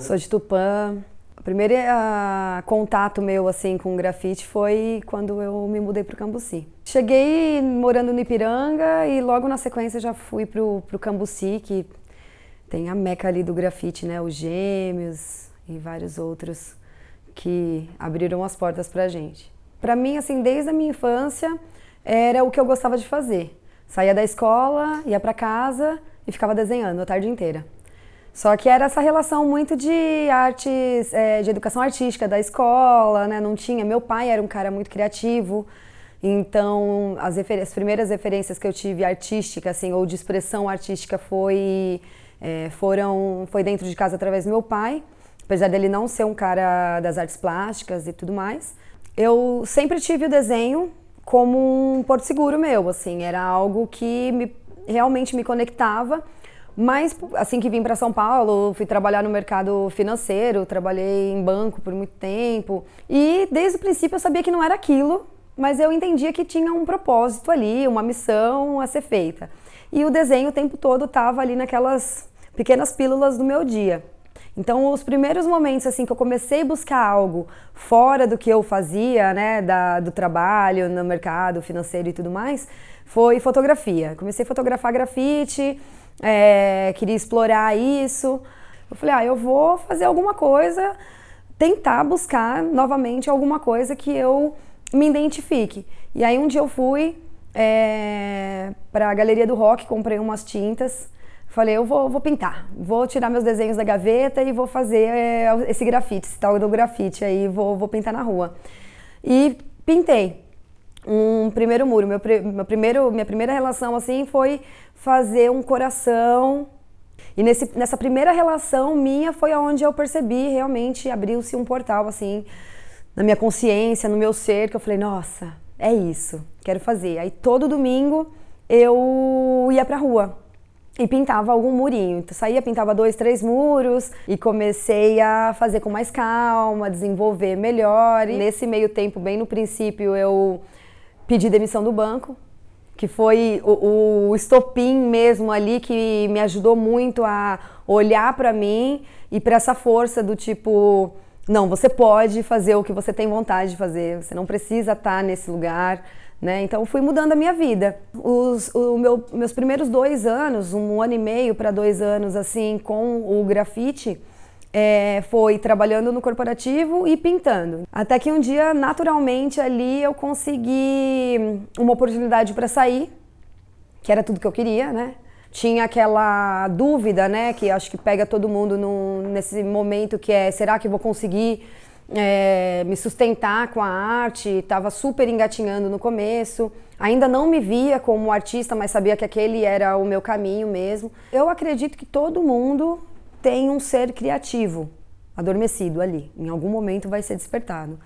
Sou de Tupã. O primeiro uh, contato meu assim com grafite foi quando eu me mudei para o Cambuci. Cheguei morando no Ipiranga e logo na sequência já fui para o Cambuci, que tem a meca ali do grafite, né? Os Gêmeos e vários outros que abriram as portas para a gente. Para mim, assim, desde a minha infância, era o que eu gostava de fazer. Saía da escola, ia para casa e ficava desenhando a tarde inteira. Só que era essa relação muito de artes, é, de educação artística da escola, né? Não tinha. Meu pai era um cara muito criativo, então as, as primeiras referências que eu tive artística, assim, ou de expressão artística foi é, foram foi dentro de casa através do meu pai, apesar dele não ser um cara das artes plásticas e tudo mais. Eu sempre tive o desenho como um porto seguro meu, assim, era algo que me, realmente me conectava mas assim que vim para São Paulo, fui trabalhar no mercado financeiro, trabalhei em banco por muito tempo. E desde o princípio eu sabia que não era aquilo, mas eu entendia que tinha um propósito ali, uma missão a ser feita. E o desenho o tempo todo estava ali naquelas pequenas pílulas do meu dia. Então, os primeiros momentos assim que eu comecei a buscar algo fora do que eu fazia, né, da, do trabalho, no mercado financeiro e tudo mais, foi fotografia. Comecei a fotografar grafite, é, queria explorar isso. Eu falei, ah, eu vou fazer alguma coisa, tentar buscar novamente alguma coisa que eu me identifique. E aí um dia eu fui é, para a Galeria do Rock, comprei umas tintas. Falei, eu vou, vou, pintar, vou tirar meus desenhos da gaveta e vou fazer é, esse grafite, esse tal do grafite aí, vou, vou pintar na rua. E pintei um primeiro muro. Meu, meu primeiro, minha primeira relação assim foi fazer um coração. E nesse, nessa primeira relação minha foi onde eu percebi realmente abriu-se um portal assim na minha consciência, no meu ser, que eu falei, nossa, é isso, quero fazer. Aí todo domingo eu ia pra rua e pintava algum murinho. Então saía, pintava dois, três muros e comecei a fazer com mais calma, desenvolver melhor. E nesse meio tempo, bem no princípio, eu pedi demissão do banco, que foi o, o estopim mesmo ali que me ajudou muito a olhar para mim e para essa força do tipo, não, você pode fazer o que você tem vontade de fazer, você não precisa estar tá nesse lugar. Né? Então fui mudando a minha vida. Os meu, meus primeiros dois anos, um ano e meio para dois anos assim, com o grafite, é, foi trabalhando no corporativo e pintando. Até que um dia, naturalmente, ali eu consegui uma oportunidade para sair, que era tudo que eu queria, né? Tinha aquela dúvida, né, que acho que pega todo mundo nesse momento, que é, será que vou conseguir é, me sustentar com a arte? Estava super engatinhando no começo. Ainda não me via como artista, mas sabia que aquele era o meu caminho mesmo. Eu acredito que todo mundo tem um ser criativo adormecido ali. Em algum momento vai ser despertado.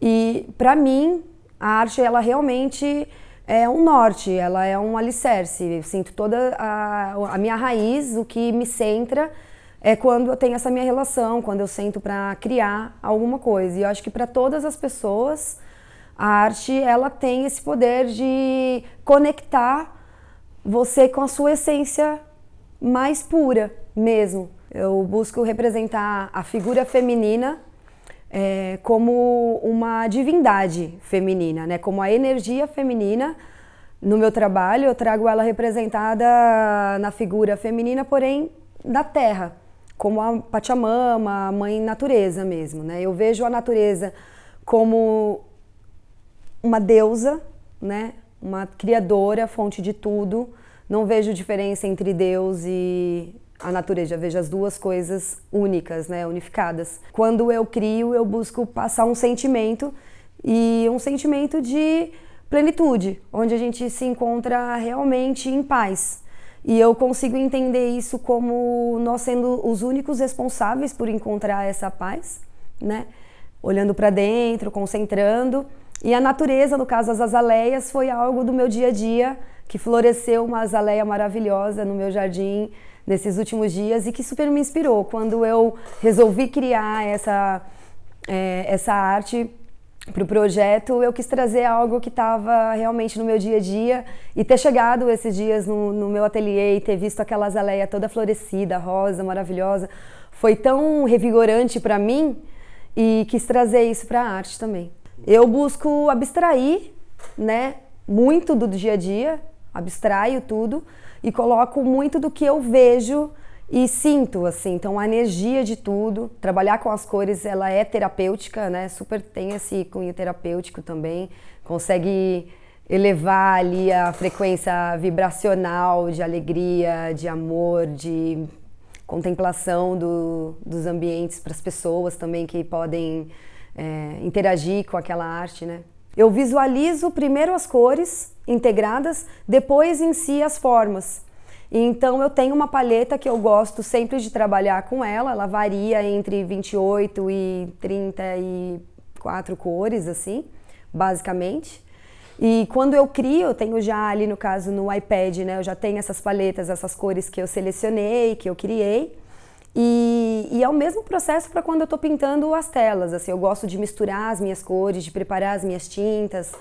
E para mim, a arte ela realmente é um norte, ela é um alicerce. Eu sinto toda a, a minha raiz, o que me centra é quando eu tenho essa minha relação, quando eu sento para criar alguma coisa. E eu acho que para todas as pessoas, a arte ela tem esse poder de conectar você com a sua essência mais pura mesmo. Eu busco representar a figura feminina é, como uma divindade feminina, né? como a energia feminina. No meu trabalho, eu trago ela representada na figura feminina, porém da terra, como a Pachamama, a mãe natureza mesmo. Né? Eu vejo a natureza como uma deusa, né? uma criadora, fonte de tudo. Não vejo diferença entre Deus e a natureza, vejo as duas coisas únicas, né, unificadas. Quando eu crio, eu busco passar um sentimento e um sentimento de plenitude, onde a gente se encontra realmente em paz. E eu consigo entender isso como nós sendo os únicos responsáveis por encontrar essa paz, né? Olhando para dentro, concentrando. E a natureza, no caso as azaleias, foi algo do meu dia a dia que floresceu uma azaleia maravilhosa no meu jardim nesses últimos dias e que super me inspirou quando eu resolvi criar essa, é, essa arte para o projeto, eu quis trazer algo que estava realmente no meu dia a dia e ter chegado esses dias no, no meu ateliê e ter visto aquela azaleia toda florescida, rosa, maravilhosa, foi tão revigorante para mim e quis trazer isso para a arte também. Eu busco abstrair, né, muito do dia a dia, abstraio tudo e coloco muito do que eu vejo e sinto assim, então a energia de tudo, trabalhar com as cores, ela é terapêutica, né? Super tem esse cunho terapêutico também, consegue elevar ali a frequência vibracional de alegria, de amor, de contemplação do, dos ambientes para as pessoas também que podem é, interagir com aquela arte, né? Eu visualizo primeiro as cores integradas, depois em si as formas. Então eu tenho uma paleta que eu gosto sempre de trabalhar com ela, ela varia entre 28 e 34 cores assim, basicamente. E quando eu crio, eu tenho já ali no caso no iPad, né, eu já tenho essas paletas, essas cores que eu selecionei, que eu criei. E, e, é o mesmo processo para quando eu estou pintando as telas. Assim, eu gosto de misturar as minhas cores, de preparar as minhas tintas,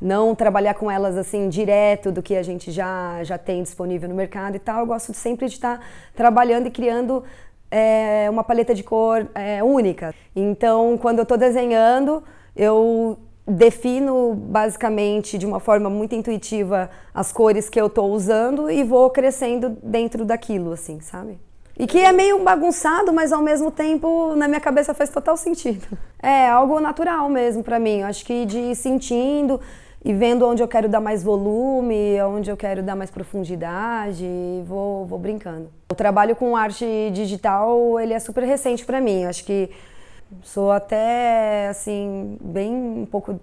não trabalhar com elas assim direto do que a gente já, já tem disponível no mercado e tal. Eu gosto sempre de estar tá trabalhando e criando é, uma paleta de cor é, única. Então, quando eu estou desenhando, eu defino basicamente de uma forma muito intuitiva as cores que eu estou usando e vou crescendo dentro daquilo, assim, sabe? E que é meio bagunçado, mas ao mesmo tempo na minha cabeça faz total sentido. É algo natural mesmo para mim. Eu acho que de ir sentindo e vendo onde eu quero dar mais volume, onde eu quero dar mais profundidade, vou, vou brincando. O trabalho com arte digital, ele é super recente para mim. Eu acho que sou até assim bem um pouco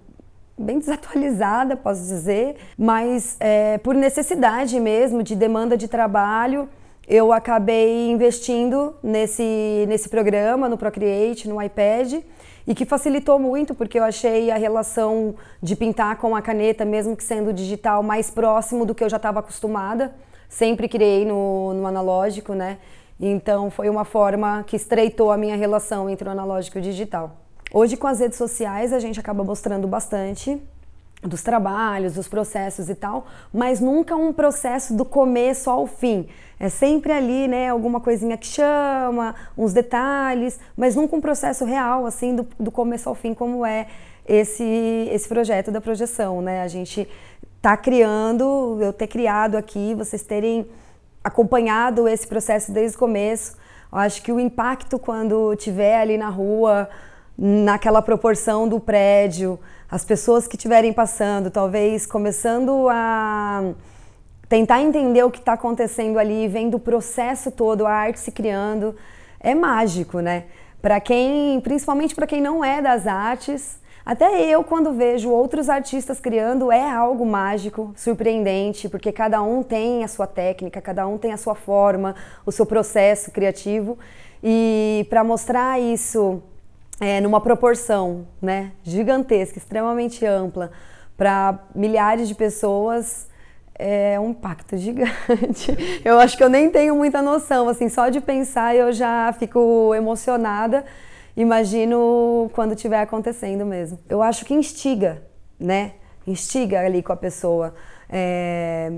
bem desatualizada, posso dizer, mas é, por necessidade mesmo de demanda de trabalho eu acabei investindo nesse, nesse programa, no Procreate, no iPad, e que facilitou muito, porque eu achei a relação de pintar com a caneta, mesmo que sendo digital, mais próximo do que eu já estava acostumada. Sempre criei no, no analógico, né? Então foi uma forma que estreitou a minha relação entre o analógico e o digital. Hoje, com as redes sociais, a gente acaba mostrando bastante dos trabalhos, dos processos e tal, mas nunca um processo do começo ao fim. É sempre ali, né, alguma coisinha que chama, uns detalhes, mas nunca um processo real, assim, do, do começo ao fim, como é esse, esse projeto da projeção, né? A gente tá criando, eu ter criado aqui, vocês terem acompanhado esse processo desde o começo. Eu acho que o impacto quando tiver ali na rua, naquela proporção do prédio, as pessoas que estiverem passando, talvez começando a tentar entender o que está acontecendo ali, vendo o processo todo, a arte se criando, é mágico, né? Para quem, principalmente para quem não é das artes, até eu quando vejo outros artistas criando é algo mágico, surpreendente, porque cada um tem a sua técnica, cada um tem a sua forma, o seu processo criativo e para mostrar isso é, numa proporção né, gigantesca, extremamente ampla, para milhares de pessoas, é um impacto gigante. Eu acho que eu nem tenho muita noção, assim, só de pensar eu já fico emocionada. Imagino quando estiver acontecendo mesmo. Eu acho que instiga, né? Instiga ali com a pessoa. É,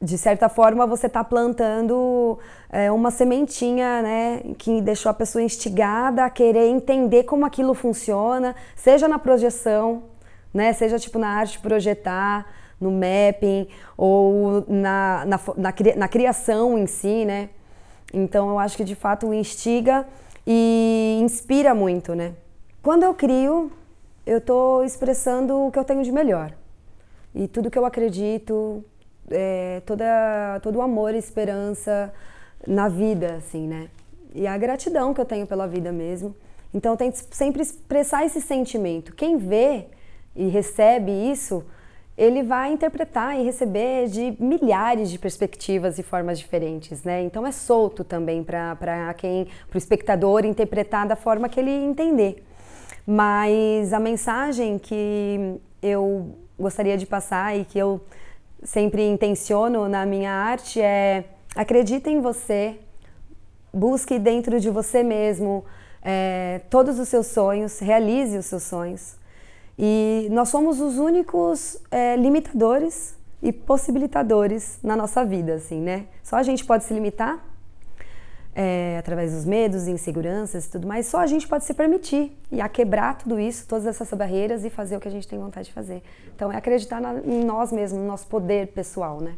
de certa forma você está plantando é, uma sementinha, né, que deixou a pessoa instigada a querer entender como aquilo funciona, seja na projeção, né, seja tipo na arte projetar, no mapping ou na, na, na, na criação em si, né. Então eu acho que de fato instiga e inspira muito, né. Quando eu crio, eu estou expressando o que eu tenho de melhor e tudo que eu acredito é, toda, todo o amor e esperança na vida, assim, né? E a gratidão que eu tenho pela vida mesmo. Então eu tento sempre expressar esse sentimento. Quem vê e recebe isso, ele vai interpretar e receber de milhares de perspectivas e formas diferentes, né? Então é solto também para quem, para o espectador interpretar da forma que ele entender. Mas a mensagem que eu gostaria de passar e que eu sempre intenciono na minha arte é acredite em você, busque dentro de você mesmo é, todos os seus sonhos, realize os seus sonhos. E nós somos os únicos é, limitadores e possibilitadores na nossa vida, assim, né? Só a gente pode se limitar. É, através dos medos, inseguranças e tudo mais. Só a gente pode se permitir e a quebrar tudo isso, todas essas barreiras e fazer o que a gente tem vontade de fazer. Então é acreditar na, em nós mesmos, no nosso poder pessoal, né?